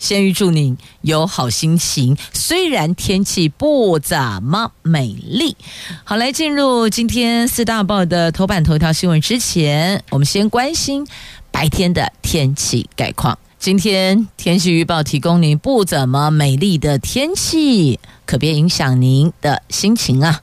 先预祝您有好心情。虽然天气不怎么美丽，好，来进入今天四大报的头版头条新闻之前，我们先关心白天的天气概况。今天天气预报提供您不怎么美丽的天气，可别影响您的心情啊！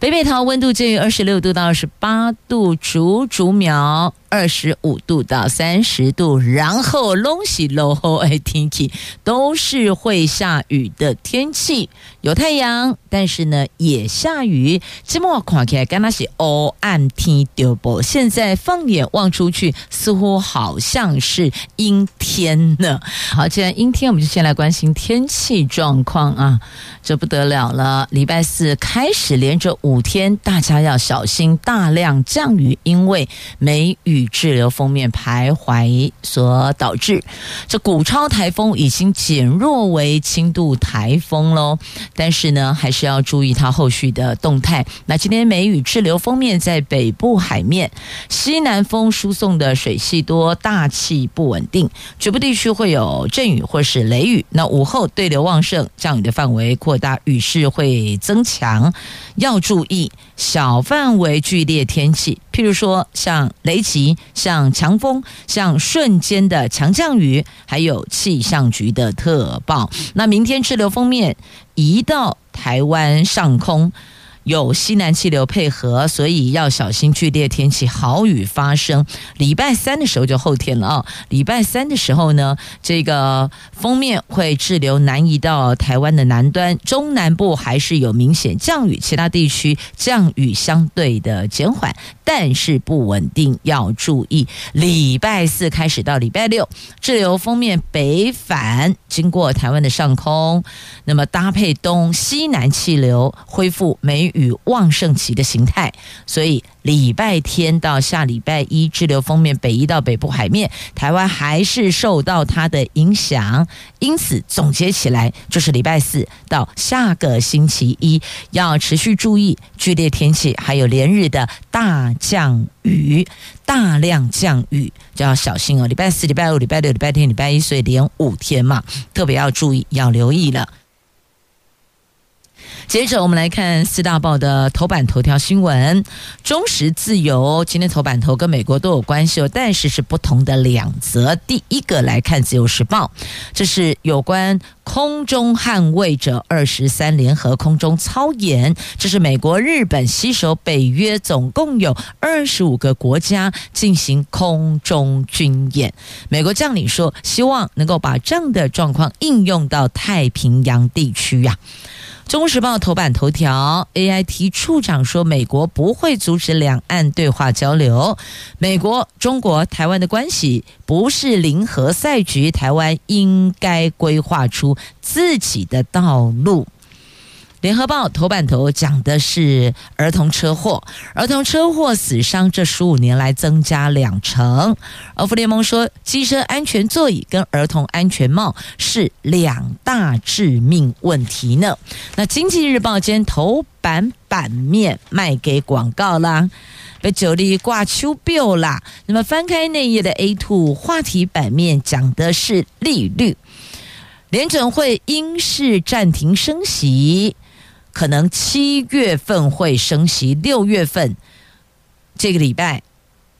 北北桃温度介于二十六度到二十八度，竹竹苗。二十五度到三十度，然后拢是落雨的天气，都是会下雨的天气。有太阳，但是呢也下雨。这么看起来，刚刚是黑暗天丢不？现在放眼望出去，似乎好像是阴天呢。好，既然阴天，我们就先来关心天气状况啊。这不得了了，礼拜四开始连着五五天，大家要小心大量降雨，因为梅雨。滞留锋面徘徊所导致，这古超台风已经减弱为轻度台风喽。但是呢，还是要注意它后续的动态。那今天梅雨滞留锋面在北部海面，西南风输送的水系多，大气不稳定，局部地区会有阵雨或是雷雨。那午后对流旺盛，降雨的范围扩大，雨势会增强，要注意小范围剧烈天气，譬如说像雷击。像强风、像瞬间的强降雨，还有气象局的特报。那明天滞留封面移到台湾上空。有西南气流配合，所以要小心剧烈天气、豪雨发生。礼拜三的时候就后天了啊！礼拜三的时候呢，这个锋面会滞留南移到台湾的南端，中南部还是有明显降雨，其他地区降雨相对的减缓，但是不稳定，要注意。礼拜四开始到礼拜六，滞留锋面北返，经过台湾的上空，那么搭配东西南气流恢复梅雨与旺盛期的形态，所以礼拜天到下礼拜一，滞留封面北移到北部海面，台湾还是受到它的影响。因此总结起来，就是礼拜四到下个星期一要持续注意剧烈天气，还有连日的大降雨、大量降雨，就要小心哦。礼拜四、礼拜五、礼拜六、礼拜天、礼拜一，所以连五天嘛，特别要注意，要留意了。接着我们来看四大报的头版头条新闻。中时自由今天头版头跟美国都有关系哦，但是是不同的两则。第一个来看自由时报，这是有关空中捍卫者二十三联合空中操演，这是美国、日本携手北约，总共有二十五个国家进行空中军演。美国将领说，希望能够把这样的状况应用到太平洋地区呀、《中时报》头版头条，AIT 处长说，美国不会阻止两岸对话交流。美国、中国、台湾的关系不是零和赛局，台湾应该规划出自己的道路。联合报头版头讲的是儿童车祸，儿童车祸死伤这十五年来增加两成。而福联盟说，机车安全座椅跟儿童安全帽是两大致命问题呢。那经济日报今天头版版面卖给广告啦，被九力挂秋标啦。那么翻开内页的 A two 话题版面讲的是利率，联准会因事暂停升息。可能七月份会升息，六月份这个礼拜，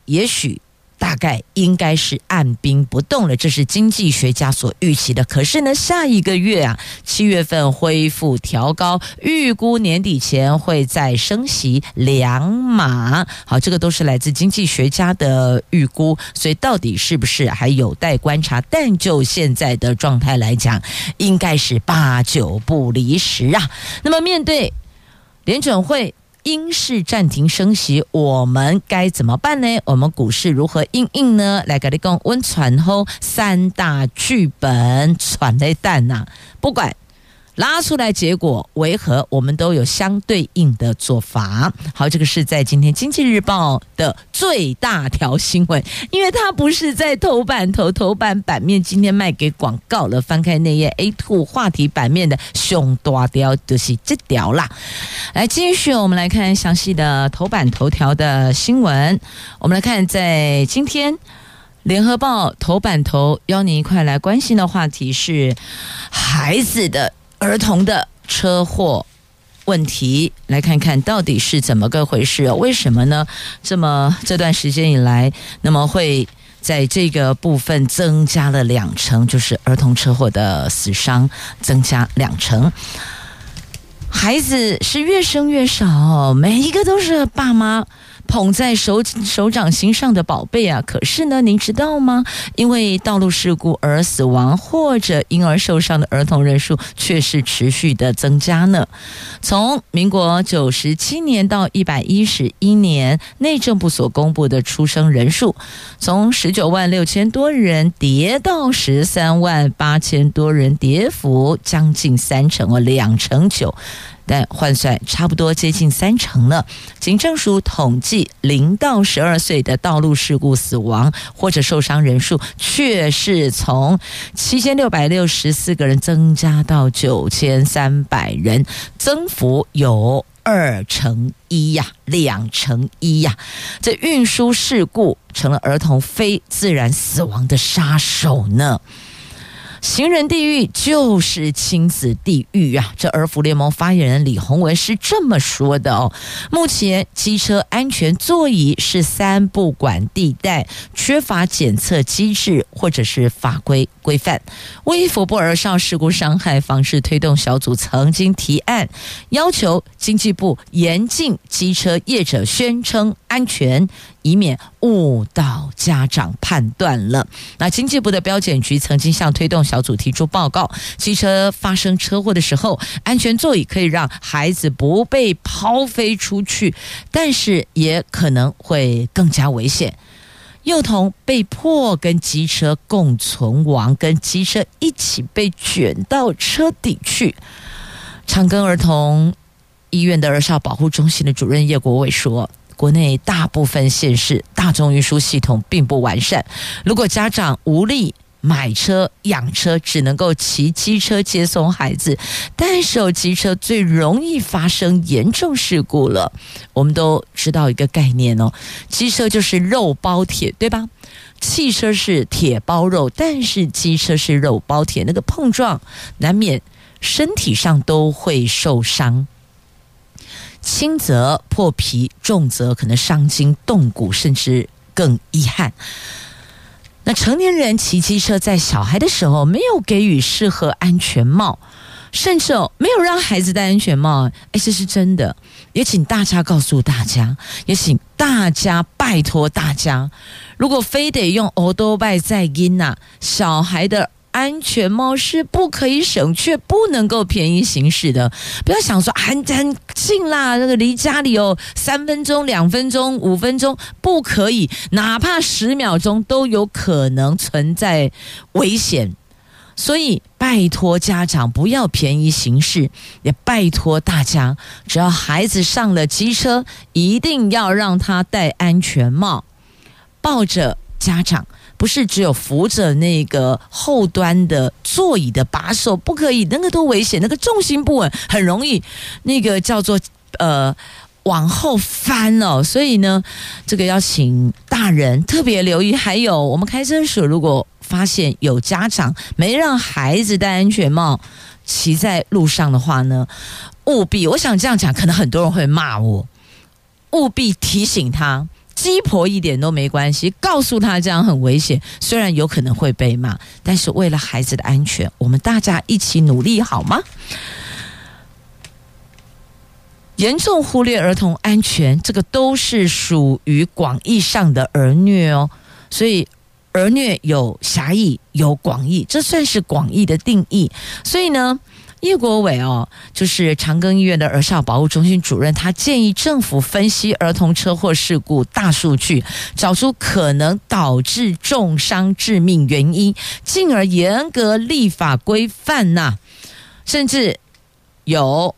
也许大概应该是按兵不动了，这是经济学家所预期的。可是呢，下一个月啊，七月份恢复调高，预估年底前会再升息两码。好，这个都是来自经济学家的预估，所以到底是不是还有待观察。但就现在的状态来讲，应该是八九不离十啊。那么面对联准会英式暂停升息，我们该怎么办呢？我们股市如何应应呢？来跟你讲，温传后三大剧本传的蛋呐，不管。拉出来结果为何？我们都有相对应的做法。好，这个是在今天《经济日报》的最大条新闻，因为它不是在头版头头版版面，今天卖给广告了。翻开那页 A two 话题版面的熊大条就是这条啦。来继续，我们来看详细的头版头条的新闻。我们来看，在今天《联合报》头版头，邀您一块来关心的话题是孩子的。儿童的车祸问题，来看看到底是怎么个回事？为什么呢？这么这段时间以来，那么会在这个部分增加了两成，就是儿童车祸的死伤增加两成。孩子是越生越少，每一个都是爸妈。捧在手手掌心上的宝贝啊！可是呢，您知道吗？因为道路事故而死亡或者婴儿受伤的儿童人数却是持续的增加呢。从民国九十七年到一百一十一年，内政部所公布的出生人数，从十九万六千多人跌到十三万八千多人，跌幅将近三成哦，两成九。但换算差不多接近三成了。警政署统计，零到十二岁的道路事故死亡或者受伤人数，却是从七千六百六十四个人增加到九千三百人，增幅有二成一呀，两成一呀。这运输事故成了儿童非自然死亡的杀手呢。行人地狱就是亲子地狱啊！这儿福联盟发言人李宏文是这么说的哦。目前机车安全座椅是三不管地带，缺乏检测机制或者是法规规范。卫福部儿少事故伤害防治推动小组曾经提案，要求经济部严禁机车业者宣称安全。以免误导家长判断了。那经济部的标检局曾经向推动小组提出报告：机车发生车祸的时候，安全座椅可以让孩子不被抛飞出去，但是也可能会更加危险。幼童被迫跟机车共存亡，跟机车一起被卷到车底去。长庚儿童医院的儿少保护中心的主任叶国伟说。国内大部分县市大众运输系统并不完善，如果家长无力买车养车，只能够骑机车接送孩子，单手机车最容易发生严重事故了。我们都知道一个概念哦，机车就是肉包铁，对吧？汽车是铁包肉，但是机车是肉包铁，那个碰撞难免身体上都会受伤。轻则破皮，重则可能伤筋动骨，甚至更遗憾。那成年人骑机车在小孩的时候没有给予适合安全帽，甚至哦没有让孩子戴安全帽，哎，这是真的。也请大家告诉大家，也请大家拜托大家，如果非得用欧多拜在因呐，小孩的。安全帽是不可以省，却不能够便宜行事的。不要想说很很近啦，那个离家里有三分钟、两分钟、五分钟，不可以，哪怕十秒钟都有可能存在危险。所以拜托家长不要便宜行事，也拜托大家，只要孩子上了机车，一定要让他戴安全帽，抱着家长。不是只有扶着那个后端的座椅的把手，不可以，那个多危险，那个重心不稳，很容易那个叫做呃往后翻哦。所以呢，这个要请大人特别留意。还有，我们开车时如果发现有家长没让孩子戴安全帽骑在路上的话呢，务必，我想这样讲，可能很多人会骂我，务必提醒他。鸡婆一点都没关系，告诉他这样很危险，虽然有可能会被骂，但是为了孩子的安全，我们大家一起努力好吗？严重忽略儿童安全，这个都是属于广义上的儿虐哦。所以儿虐有狭义有广义，这算是广义的定义。所以呢，叶国伟哦，就是长庚医院的儿少保护中心主任，他建议政府分析儿童车祸事故大数据，找出可能导致重伤致命原因，进而严格立法规范呐，甚至有。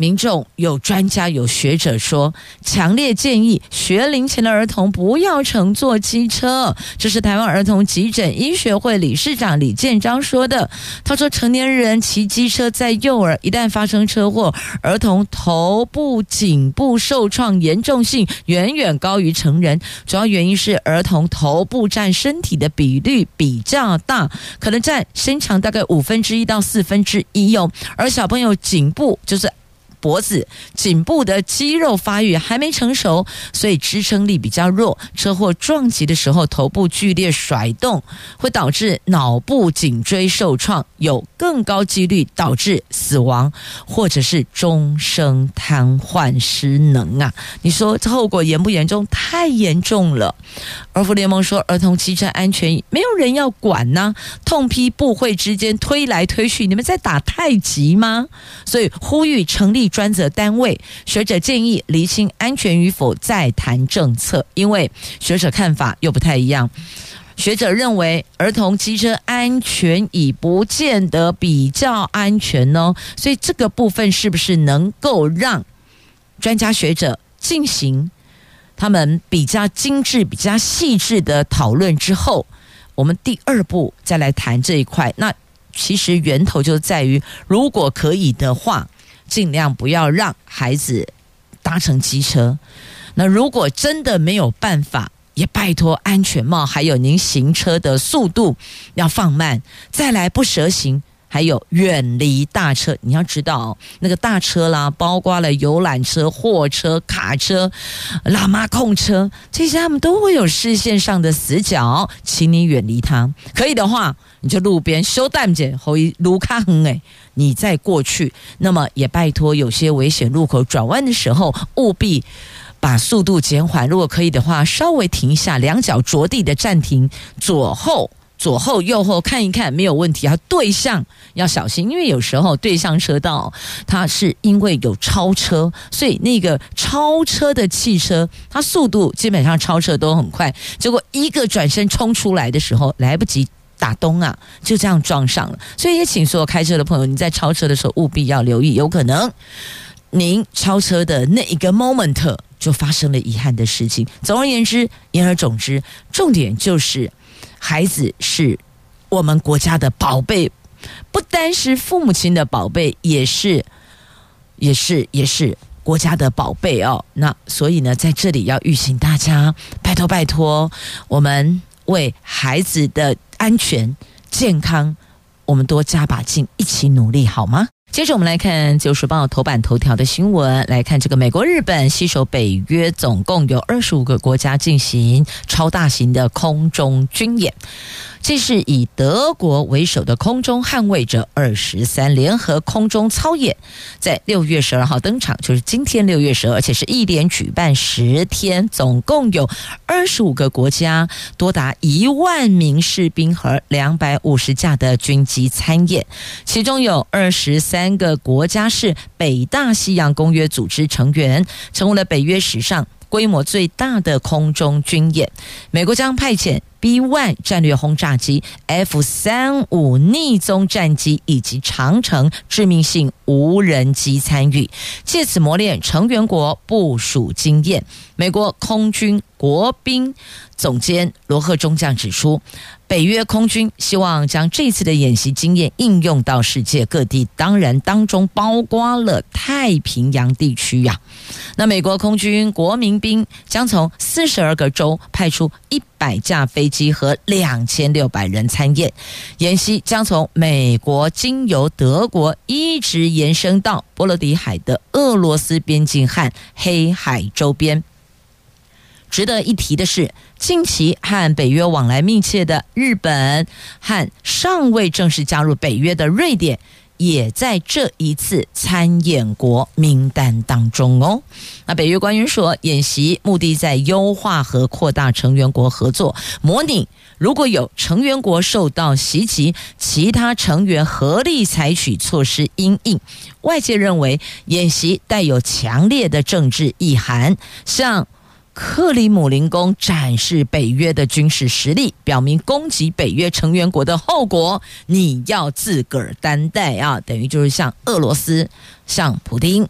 民众有专家有学者说，强烈建议学龄前的儿童不要乘坐机车。这是台湾儿童急诊医学会理事长李建章说的。他说，成年人骑机车在幼儿一旦发生车祸，儿童头部、颈部受创严重性远远高于成人。主要原因是儿童头部占身体的比率比较大，可能占身长大概五分之一到四分之一哟。而小朋友颈部就是。脖子、颈部的肌肉发育还没成熟，所以支撑力比较弱。车祸撞击的时候，头部剧烈甩动，会导致脑部、颈椎受创，有更高几率导致死亡，或者是终生瘫痪失能啊！你说这后果严不严重？太严重了。儿福联盟说，儿童骑车安全没有人要管呢、痛批部会之间推来推去，你们在打太极吗？所以呼吁成立。专责单位学者建议厘清安全与否，再谈政策。因为学者看法又不太一样。学者认为儿童机车安全已不见得比较安全哦，所以这个部分是不是能够让专家学者进行他们比较精致、比较细致的讨论之后，我们第二步再来谈这一块。那其实源头就在于，如果可以的话。尽量不要让孩子搭乘机车。那如果真的没有办法，也拜托安全帽，还有您行车的速度要放慢。再来不蛇行，还有远离大车。你要知道，那个大车啦，包括了游览车、货车、卡车、喇嘛控车，这些他们都会有视线上的死角，请你远离它。可以的话，你就路边修淡点，后一路卡很诶。你再过去，那么也拜托有些危险路口转弯的时候，务必把速度减缓。如果可以的话，稍微停一下，两脚着地的暂停，左后、左后、右后看一看，没有问题。啊对向要小心，因为有时候对向车道它是因为有超车，所以那个超车的汽车，它速度基本上超车都很快，结果一个转身冲出来的时候来不及。打东啊，就这样撞上了，所以也请所有开车的朋友，你在超车的时候务必要留意，有可能您超车的那一个 moment 就发生了遗憾的事情。总而言之，言而总之，重点就是孩子是我们国家的宝贝，不单是父母亲的宝贝，也是也是也是国家的宝贝哦。那所以呢，在这里要预请大家，拜托拜托，我们为孩子的。安全健康，我们多加把劲，一起努力，好吗？接着我们来看《自由时报》头版头条的新闻，来看这个美国、日本携手北约，总共有二十五个国家进行超大型的空中军演。这是以德国为首的空中捍卫者二十三联合空中操演，在六月十二号登场，就是今天六月十二，而且是一连举办十天，总共有二十五个国家，多达一万名士兵和两百五十架的军机参演，其中有二十三三个国家是北大西洋公约组织成员，成为了北约史上规模最大的空中军演。美国将派遣。B-1 战略轰炸机、F-35 逆踪战机以及长城致命性无人机参与，借此磨练成员国部署经验。美国空军国宾总监罗赫中将指出，北约空军希望将这次的演习经验应用到世界各地，当然当中包括了太平洋地区呀。那美国空军国民兵将从四十二个州派出一百架飞机和两千六百人参演，演习将从美国经由德国一直延伸到波罗的海的俄罗斯边境和黑海周边。值得一提的是，近期和北约往来密切的日本和尚未正式加入北约的瑞典，也在这一次参演国名单当中哦。那北约官员说，演习目的在优化和扩大成员国合作，模拟如果有成员国受到袭击，其他成员合力采取措施因应。外界认为演习带有强烈的政治意涵，像克里姆林宫展示北约的军事实力，表明攻击北约成员国的后果你要自个儿担待啊！等于就是向俄罗斯、向普京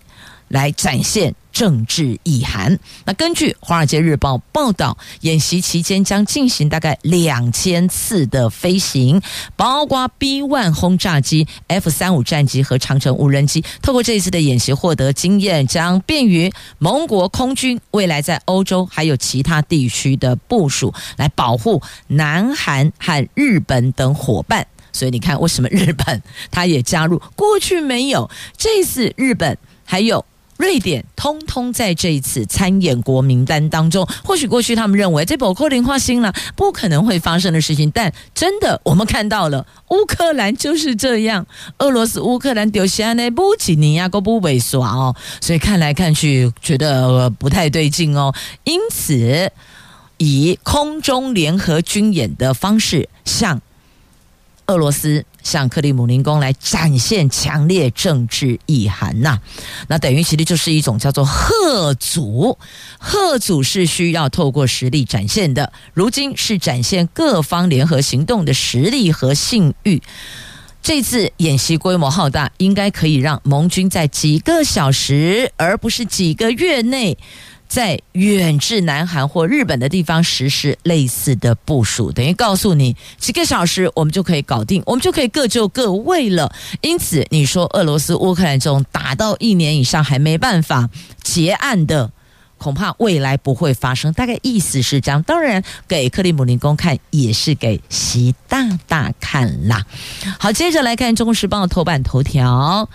来展现。政治意涵。那根据《华尔街日报》报道，演习期间将进行大概两千次的飞行，包括 B-1 轰炸机、F-35 战机和长城无人机。透过这一次的演习获得经验，将便于盟国空军未来在欧洲还有其他地区的部署，来保护南韩和日本等伙伴。所以你看，为什么日本它也加入？过去没有，这次日本还有。瑞典通通在这一次参演国名单当中。或许过去他们认为这不可能发生了，不可能会发生的事情，但真的我们看到了，乌克兰就是这样。俄罗斯乌克兰丢下那不几年亚都不萎缩哦，所以看来看去觉得不太对劲哦。因此，以空中联合军演的方式向俄罗斯。向克里姆林宫来展现强烈政治意涵呐、那等于其实就是一种叫做贺祖。贺祖是需要透过实力展现的。如今是展现各方联合行动的实力和信誉。这次演习规模浩大，应该可以让盟军在几个小时，而不是几个月内。在远至南韩或日本的地方实施类似的部署，等于告诉你几个小时我们就可以搞定，我们就可以各就各位了。因此，你说俄罗斯、乌克兰这种打到一年以上还没办法结案的，恐怕未来不会发生。大概意思是这样。当然，给克里姆林宫看也是给习大大看啦。好，接着来看《中国时报》头版头条。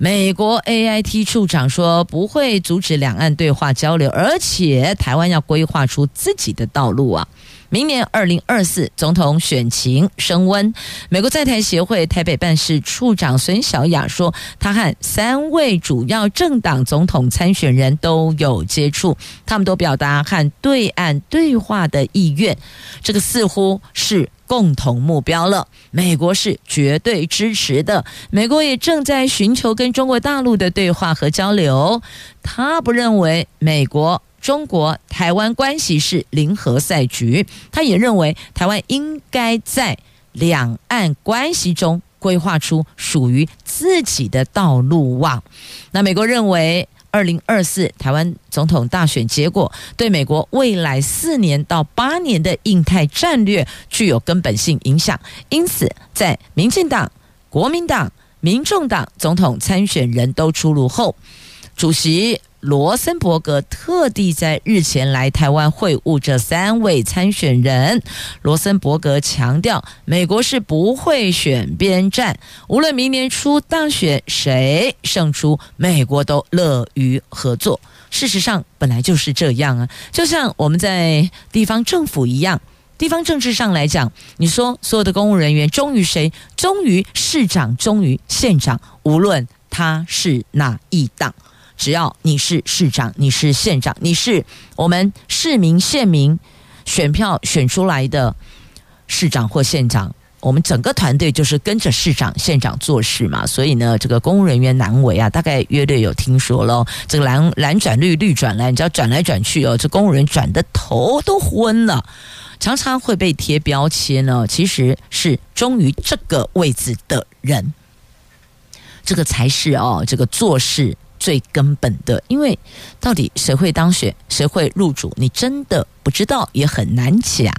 美国 AIT 处长说不会阻止两岸对话交流，而且台湾要规划出自己的道路啊！明年二零二四总统选情升温，美国在台协会台北办事处长孙小雅说，他和三位主要政党总统参选人都有接触，他们都表达和对岸对话的意愿，这个似乎是。共同目标了，美国是绝对支持的。美国也正在寻求跟中国大陆的对话和交流。他不认为美国、中国、台湾关系是零和赛局，他也认为台湾应该在两岸关系中规划出属于自己的道路网。那美国认为。二零二四台湾总统大选结果对美国未来四年到八年的印太战略具有根本性影响，因此在民进党、国民党、民众党总统参选人都出炉后，主席。罗森伯格特地在日前来台湾会晤这三位参选人。罗森伯格强调，美国是不会选边站，无论明年初大选谁胜出，美国都乐于合作。事实上，本来就是这样啊，就像我们在地方政府一样，地方政治上来讲，你说所有的公务人员忠于谁？忠于市长，忠于县长，无论他是哪一党。只要你是市长，你是县长，你是我们市民、县民选票选出来的市长或县长，我们整个团队就是跟着市长、县长做事嘛。所以呢，这个公务人员难为啊，大概约略有听说喽。这个蓝蓝转绿，绿转蓝，你知道转来转去哦，这公务人转的头都昏了，常常会被贴标签呢。其实是忠于这个位置的人，这个才是哦，这个做事。最根本的，因为到底谁会当选，谁会入主，你真的不知道，也很难讲。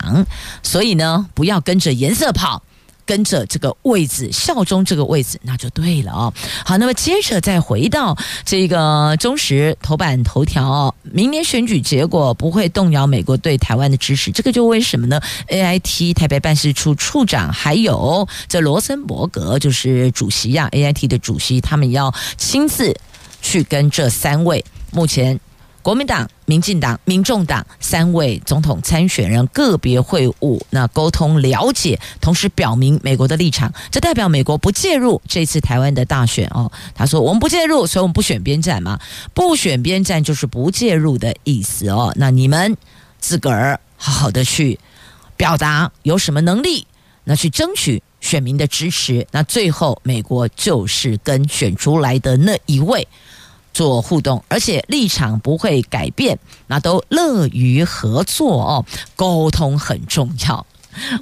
所以呢，不要跟着颜色跑，跟着这个位置，效忠这个位置，那就对了哦。好，那么接着再回到这个中时头版头条哦，明年选举结果不会动摇美国对台湾的支持，这个就为什么呢？AIT 台北办事处处长还有这罗森伯格就是主席呀、啊，AIT 的主席，他们要亲自。去跟这三位目前国民党、民进党、民众党三位总统参选人个别会晤，那沟通了解，同时表明美国的立场。这代表美国不介入这次台湾的大选哦。他说：“我们不介入，所以我们不选边站嘛。不选边站就是不介入的意思哦。那你们自个儿好好的去表达有什么能力，那去争取选民的支持。那最后美国就是跟选出来的那一位。”做互动，而且立场不会改变，那都乐于合作哦。沟通很重要，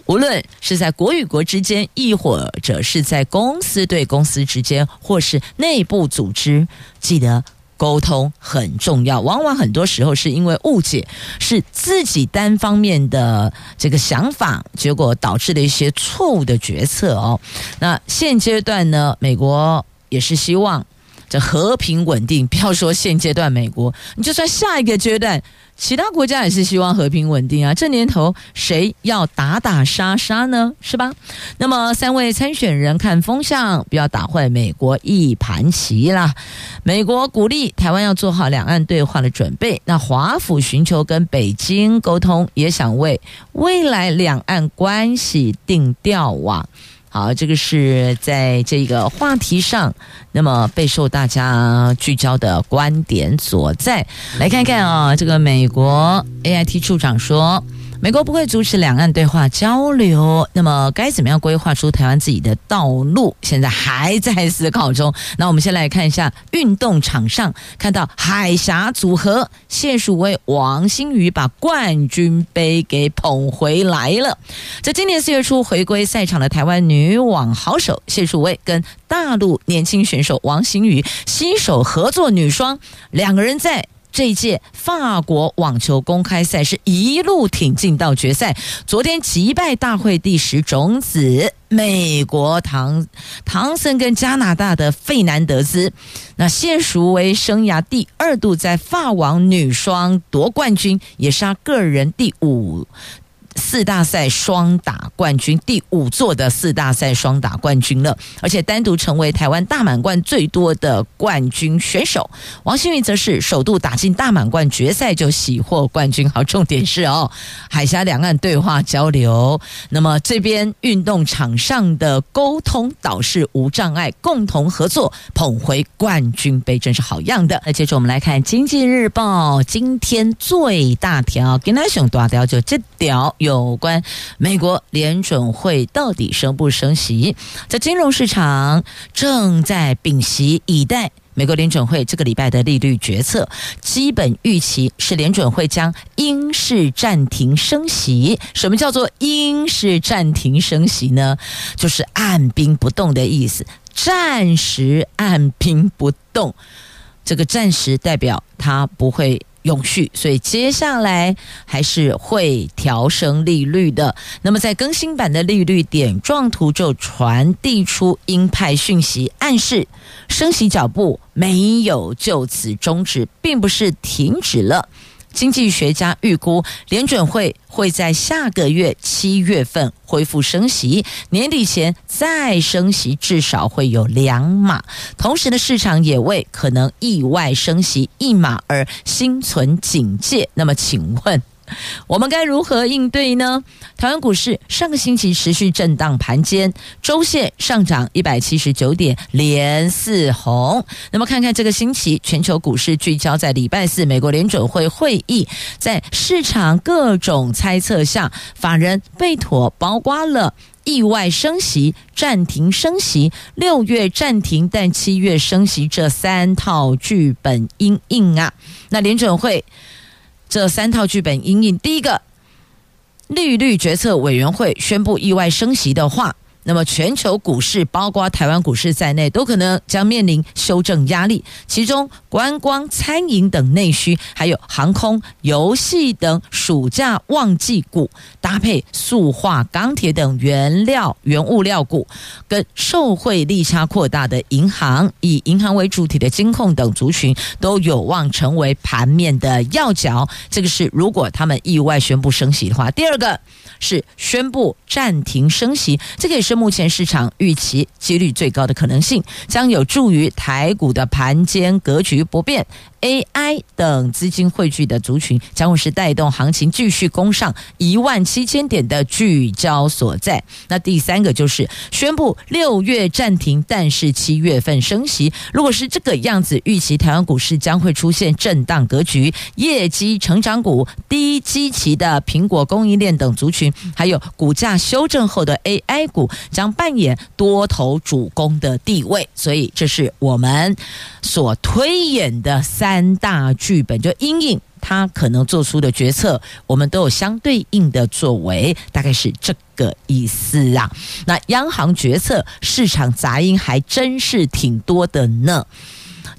无论是在国与国之间，亦或者是在公司对公司之间，或是内部组织，记得沟通很重要。往往很多时候是因为误解，是自己单方面的这个想法，结果导致的一些错误的决策哦。那现阶段呢，美国也是希望。这和平稳定，不要说现阶段美国，你就算下一个阶段，其他国家也是希望和平稳定啊。这年头谁要打打杀杀呢？是吧？那么三位参选人看风向，不要打坏美国一盘棋啦。美国鼓励台湾要做好两岸对话的准备，那华府寻求跟北京沟通，也想为未来两岸关系定调啊。好，这个是在这个话题上，那么备受大家聚焦的观点所在。来看看啊，这个美国 AIT 处长说。美国不会阻止两岸对话交流，那么该怎么样规划出台湾自己的道路？现在还在思考中。那我们先来看一下运动场上，看到海峡组合谢淑薇、王心瑜把冠军杯给捧回来了。在今年四月初回归赛场的台湾女网好手谢淑薇跟大陆年轻选手王心瑜携手合作女双，两个人在。这一届法国网球公开赛是一路挺进到决赛，昨天击败大会第十种子美国唐唐森跟加拿大的费南德兹，那现熟为生涯第二度在法网女双夺冠军，也是他个人第五。四大赛双打冠军，第五座的四大赛双打冠军了，而且单独成为台湾大满贯最多的冠军选手。王心瑜则是首度打进大满贯决赛就喜获冠军。好，重点是哦，海峡两岸对话交流，那么这边运动场上的沟通导致无障碍，共同合作捧回冠军杯，真是好样的。那接着我们来看《经济日报》今天最大条，跟他熊大条就这条。有关美国联准会到底升不升息，在金融市场正在屏息以待美国联准会这个礼拜的利率决策。基本预期是联准会将鹰式暂停升息。什么叫做鹰式暂停升息呢？就是按兵不动的意思，暂时按兵不动。这个暂时代表它不会。永续，所以接下来还是会调升利率的。那么，在更新版的利率点状图就传递出鹰派讯息，暗示升息脚步没有就此终止，并不是停止了。经济学家预估，联准会会在下个月七月份恢复升息，年底前再升息，至少会有两码。同时呢，市场也为可能意外升息一码而心存警戒。那么，请问？我们该如何应对呢？台湾股市上个星期持续震荡盘间，周线上涨一百七十九点，连四红。那么看看这个星期全球股市聚焦在礼拜四美国联准会会议，在市场各种猜测下，法人被妥包刮了意外升息、暂停升息、六月暂停但七月升息这三套剧本应应啊。那联准会。这三套剧本阴影，第一个利率决策委员会宣布意外升息的话。那么，全球股市，包括台湾股市在内，都可能将面临修正压力。其中，观光、餐饮等内需，还有航空、游戏等暑假旺季股，搭配塑化、钢铁等原料、原物料股，跟受惠利差扩大的银行，以银行为主体的金控等族群，都有望成为盘面的要角。这个是如果他们意外宣布升息的话。第二个是宣布暂停升息，这个也是。目前市场预期几率最高的可能性，将有助于台股的盘间格局不变。AI 等资金汇聚的族群将会是带动行情继续攻上一万七千点的聚焦所在。那第三个就是宣布六月暂停，但是七月份升息。如果是这个样子，预期台湾股市将会出现震荡格局，业绩成长股、低基期的苹果供应链等族群，还有股价修正后的 AI 股，将扮演多头主攻的地位。所以，这是我们所推演的三。大剧本就阴影他可能做出的决策，我们都有相对应的作为，大概是这个意思啊。那央行决策市场杂音还真是挺多的呢。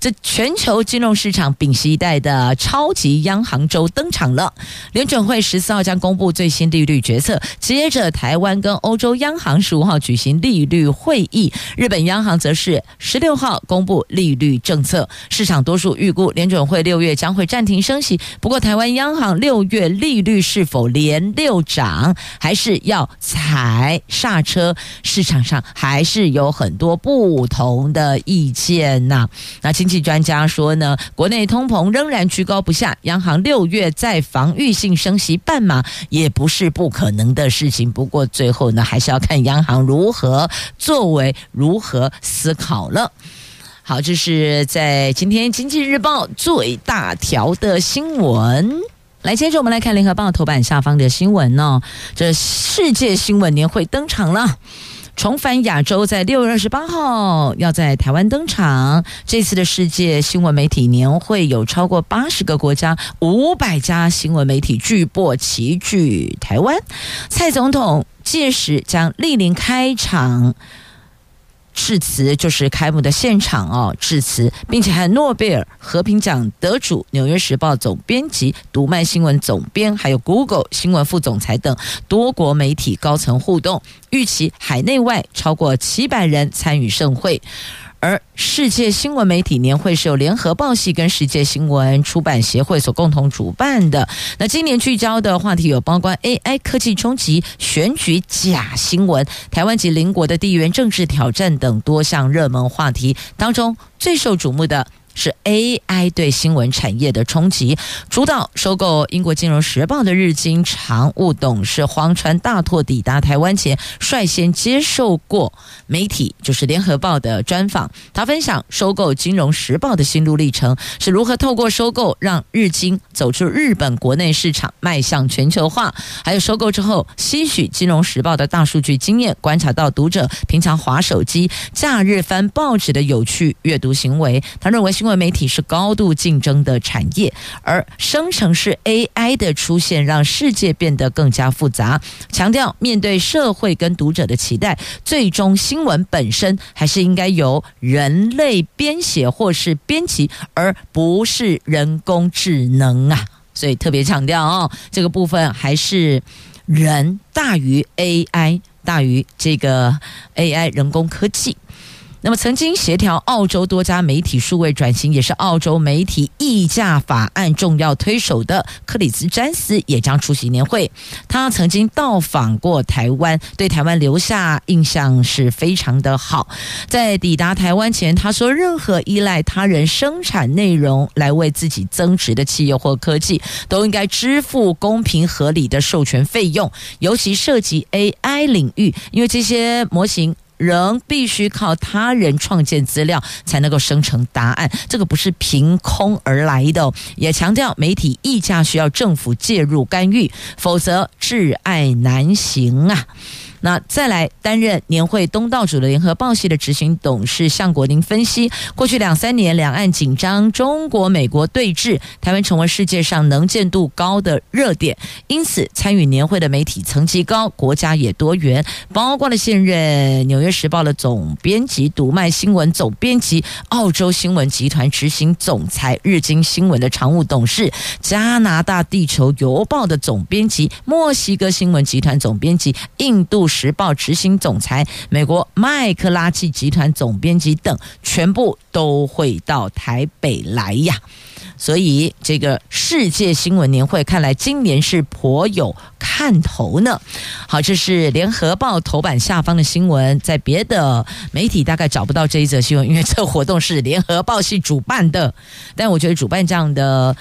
这全球金融市场屏息以待的超级央行周登场了。联准会十四号将公布最新利率决策，接着台湾跟欧洲央行十五号举行利率会议，日本央行则是十六号公布利率政策。市场多数预估联准会六月将会暂停升息，不过台湾央行六月利率是否连六涨，还是要踩刹车？市场上还是有很多不同的意见呐。那今经济专家说呢，国内通膨仍然居高不下，央行六月再防御性升息半码也不是不可能的事情。不过最后呢，还是要看央行如何作为，如何思考了。好，这是在今天《经济日报》最大条的新闻。来，接着我们来看《联合报》头版下方的新闻呢，这世界新闻年会登场了。重返亚洲，在六月二十八号要在台湾登场。这次的世界新闻媒体年会有超过八十个国家、五百家新闻媒体聚播齐聚台湾。蔡总统届时将莅临开场。致辞就是开幕的现场哦，致辞，并且还诺贝尔和平奖得主、纽约时报总编辑、读卖新闻总编，还有 Google 新闻副总裁等多国媒体高层互动，预期海内外超过七百人参与盛会。而世界新闻媒体年会是由联合报系跟世界新闻出版协会所共同主办的。那今年聚焦的话题有包括 AI 科技冲击、选举假新闻、台湾及邻国的地缘政治挑战等多项热门话题当中，最受瞩目的。是 AI 对新闻产业的冲击。主导收购英国金融时报的日经常务董事黄川大拓抵达台湾前，率先接受过媒体就是联合报的专访。他分享收购金融时报的心路历程，是如何透过收购让日经走出日本国内市场，迈向全球化。还有收购之后吸取金融时报的大数据经验，观察到读者平常划手机、假日翻报纸的有趣阅读行为。他认为新媒体是高度竞争的产业，而生成式 AI 的出现让世界变得更加复杂。强调面对社会跟读者的期待，最终新闻本身还是应该由人类编写或是编辑，而不是人工智能啊。所以特别强调哦，这个部分还是人大于 AI，大于这个 AI 人工科技。那么，曾经协调澳洲多家媒体数位转型，也是澳洲媒体议价法案重要推手的克里斯詹斯也将出席年会。他曾经到访过台湾，对台湾留下印象是非常的好。在抵达台湾前，他说：“任何依赖他人生产内容来为自己增值的企业或科技，都应该支付公平合理的授权费用，尤其涉及 AI 领域，因为这些模型。”仍必须靠他人创建资料才能够生成答案，这个不是凭空而来的。也强调媒体议价需要政府介入干预，否则挚爱难行啊。那再来担任年会东道主的联合报系的执行董事向国宁分析，过去两三年两岸紧张，中国美国对峙，台湾成为世界上能见度高的热点，因此参与年会的媒体层级高，国家也多元，包括了现任纽约时报的总编辑、读卖新闻总编辑、澳洲新闻集团执行总裁、日经新闻的常务董事、加拿大地球邮报的总编辑、墨西哥新闻集团总编辑、印度。时报执行总裁、美国麦克拉奇集团总编辑等，全部都会到台北来呀。所以这个世界新闻年会看来今年是颇有看头呢。好，这是联合报头版下方的新闻，在别的媒体大概找不到这一则新闻，因为这活动是联合报系主办的。但我觉得主办这样的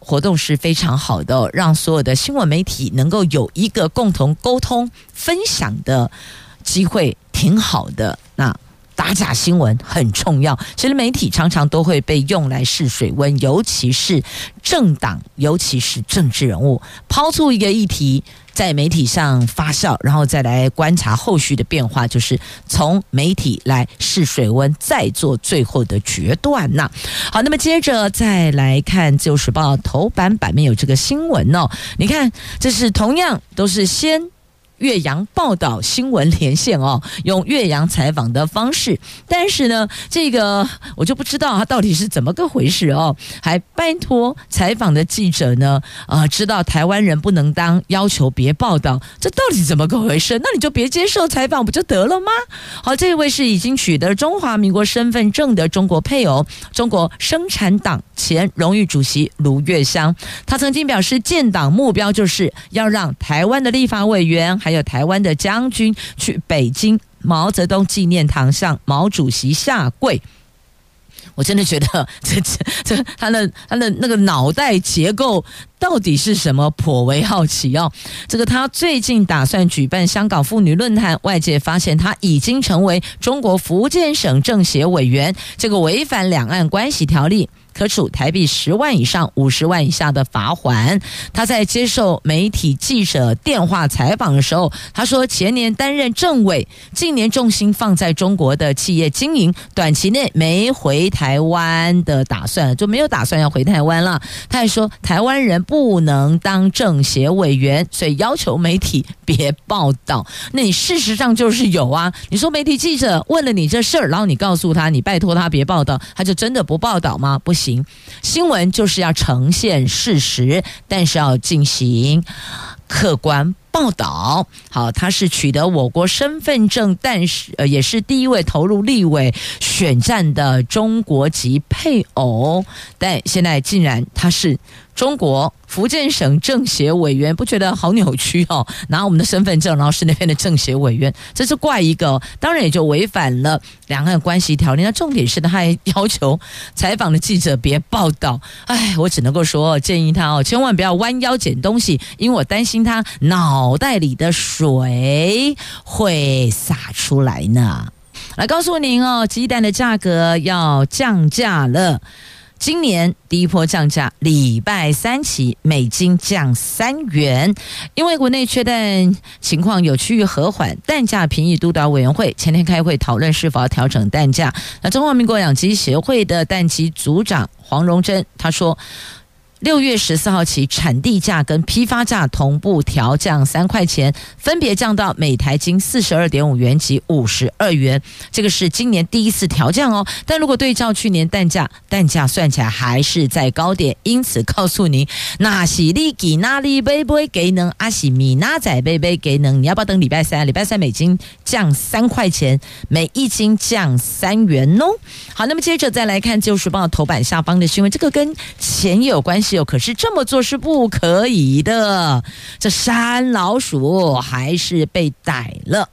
活动是非常好的，让所有的新闻媒体能够有一个共同沟通分享的机会，挺好的。那。打假新闻很重要，其实媒体常常都会被用来试水温，尤其是政党，尤其是政治人物，抛出一个议题在媒体上发酵，然后再来观察后续的变化，就是从媒体来试水温，再做最后的决断呐。好，那么接着再来看《自由时报》头版版面有这个新闻哦，你看，这是同样都是先。岳阳报道新闻连线哦，用岳阳采访的方式，但是呢，这个我就不知道他到底是怎么个回事哦，还拜托采访的记者呢，啊、知道台湾人不能当，要求别报道，这到底怎么个回事？那你就别接受采访不就得了吗？好，这位是已经取得中华民国身份证的中国配偶，中国生产党前荣誉主席卢月湘，他曾经表示，建党目标就是要让台湾的立法委员还有台湾的将军去北京毛泽东纪念堂向毛主席下跪，我真的觉得这这这他的他的那个脑袋结构到底是什么，颇为好奇哦。这个他最近打算举办香港妇女论坛，外界发现他已经成为中国福建省政协委员，这个违反两岸关系条例。可处台币十万以上五十万以下的罚款。他在接受媒体记者电话采访的时候，他说前年担任政委，近年重心放在中国的企业经营，短期内没回台湾的打算，就没有打算要回台湾了。他还说台湾人不能当政协委员，所以要求媒体别报道。那你事实上就是有啊，你说媒体记者问了你这事儿，然后你告诉他，你拜托他别报道，他就真的不报道吗？不。行，新闻就是要呈现事实，但是要进行客观报道。好，他是取得我国身份证，但是呃，也是第一位投入立委选战的中国籍配偶，但现在竟然他是。中国福建省政协委员，不觉得好扭曲哦？拿我们的身份证，然后是那边的政协委员，这是怪一个，当然也就违反了两岸关系条例。那重点是他还要求 采访的记者别报道。哎，我只能够说，建议他哦，千万不要弯腰捡东西，因为我担心他脑袋里的水会洒出来呢。来告诉您哦，鸡蛋的价格要降价了。今年第一波降价，礼拜三起，每斤降三元。因为国内缺蛋情况有趋于和缓，蛋价评议督导委员会前天开会讨论是否要调整蛋价。那中华民国养鸡协会的蛋鸡组长黄荣珍他说。六月十四号起，产地价跟批发价同步调降三块钱，分别降到每台斤四十二点五元及五十二元。这个是今年第一次调降哦。但如果对照去年蛋价，蛋价算起来还是在高点。因此，告诉您，那是你给哪里杯杯给能，阿西米那仔杯杯给能，你要不要等礼拜三？礼拜三每斤降三块钱，每一斤降三元哦。好，那么接着再来看《自由时报》头版下方的新闻，这个跟钱有关系。可是这么做是不可以的。这山老鼠还是被逮了。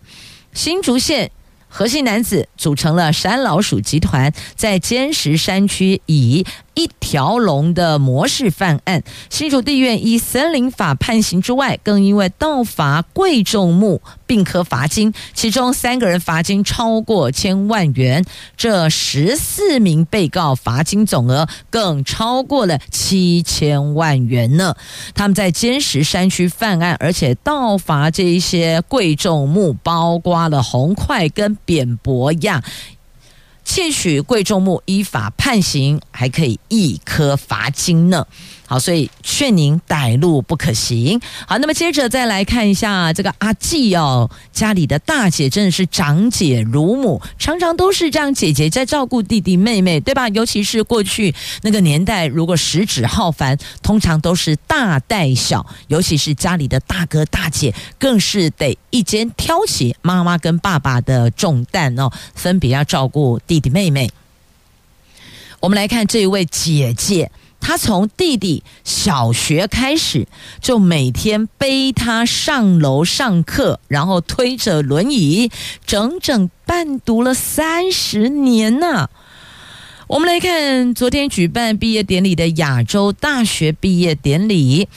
新竹县何姓男子组成了山老鼠集团，在尖石山区以一条龙的模式犯案，新竹地院依森林法判刑之外，更因为盗伐贵重木并科罚金，其中三个人罚金超过千万元，这十四名被告罚金总额更超过了七千万元呢。他们在尖石山区犯案，而且盗伐这一些贵重木，包括了红桧跟扁柏亚。窃取贵重物，依法判刑，还可以一颗罚金呢。好，所以劝您歹路不可行。好，那么接着再来看一下这个阿季哦，家里的大姐真的是长姐如母，常常都是这样，姐姐在照顾弟弟妹妹，对吧？尤其是过去那个年代，如果食指浩繁，通常都是大带小，尤其是家里的大哥大姐，更是得一肩挑起妈妈跟爸爸的重担哦，分别要照顾弟弟妹妹。我们来看这一位姐姐，他从弟弟小学开始，就每天背他上楼上课，然后推着轮椅，整整伴读了三十年呢、我们来看昨天举办毕业典礼的亚洲大学毕业典礼。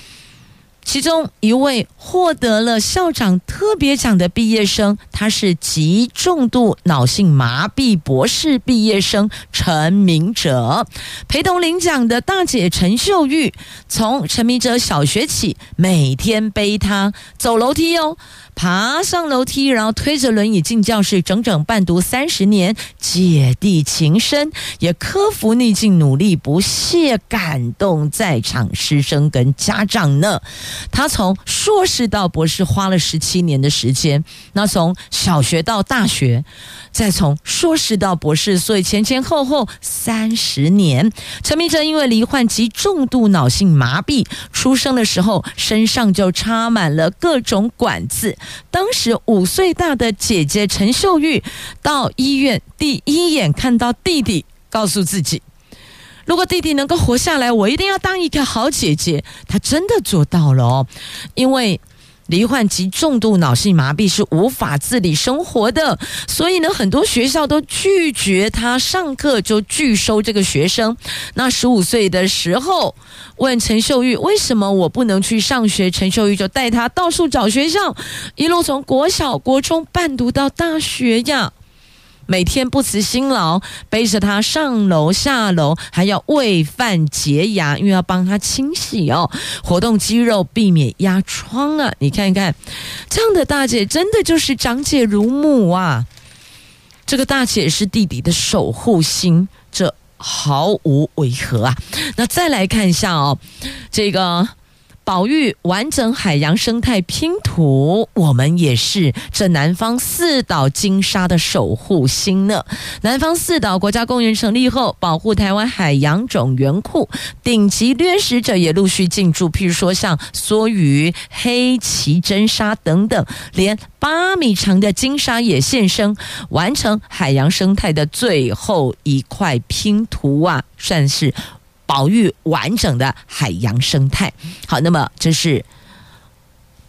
其中一位获得了校长特别奖的毕业生，他是极重度脑性麻痹博士毕业生陈明哲。陪同领奖的大姐陈秀玉，从陈明哲小学起，每天背他走楼梯哦。爬上楼梯，然后推着轮椅进教室，整整伴读三十年，姐弟情深，也克服逆境，努力不懈，感动在场师生跟家长呢。他从硕士到博士花了十七年的时间，那从小学到大学，再从硕士到博士，所以前前后后三十年。陈明哲因为罹患极重度脑性麻痹，出生的时候身上就插满了各种管子。当时五岁大的姐姐陈秀玉到医院第一眼看到弟弟，告诉自己：如果弟弟能够活下来，我一定要当一个好姐姐。她真的做到了哦，因为。罹患极重度脑性麻痹是无法自理生活的，所以呢，很多学校都拒绝他上课，就拒收这个学生。那十五岁的时候，问陈秀玉为什么我不能去上学，陈秀玉就带他到处找学校，一路从国小、国中伴读到大学呀。每天不辞辛劳，背着他上楼下楼，还要喂饭洁牙，因为要帮他清洗哦，活动肌肉，避免压疮啊！你看一看，这样的大姐真的就是长姐如母啊！这个大姐是弟弟的守护星，这毫无违和啊！那再来看一下哦，这个。保育完整海洋生态拼图，我们也是这南方四岛金沙的守护星呢。南方四岛国家公园成立后，保护台湾海洋种源库，顶级掠食者也陆续进驻，譬如说像梭鱼、黑鳍真鲨等等，连八米长的鲸鲨也现身，完成海洋生态的最后一块拼图啊，算是。保育完整的海洋生态。好，那么这是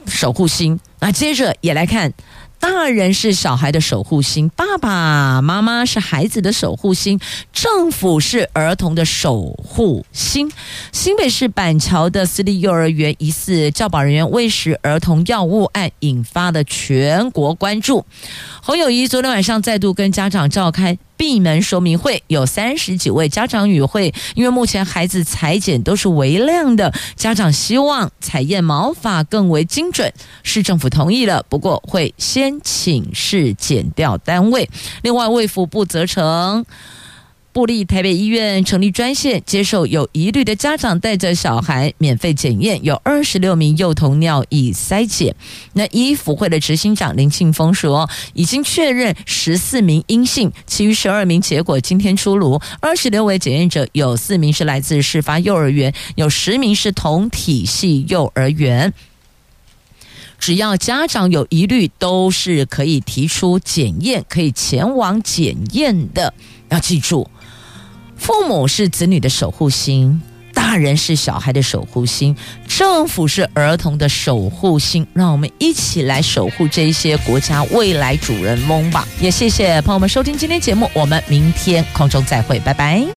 守护星。那接着也来看。大人是小孩的守护星，爸爸妈妈是孩子的守护星，政府是儿童的守护星。新北市板桥的私立幼儿园疑似教保人员喂食儿童药物案，引发了全国关注。侯友谊昨天晚上再度跟家长召开闭门说明会，有三十几位家长与会。因为目前孩子裁剪都是微量的，家长希望采验毛发更为精准，市政府同意了，不过会先请示剪掉单位。另外，卫福部责成。布立台北医院成立专线，接受有疑虑的家长带着小孩免费检验，有二十六名幼童尿液筛检。那医辅会的执行长林庆丰说，已经确认十四名阴性，其余十二名结果今天出炉。二十六位检验者有四名是来自事发幼儿园，有十名是同体系幼儿园。只要家长有疑虑，都是可以提出检验，可以前往检验的。要记住。父母是子女的守护星，大人是小孩的守护星，政府是儿童的守护星。让我们一起来守护这些国家未来主人翁吧！也谢谢朋友们收听今天节目，我们明天空中再会，拜拜。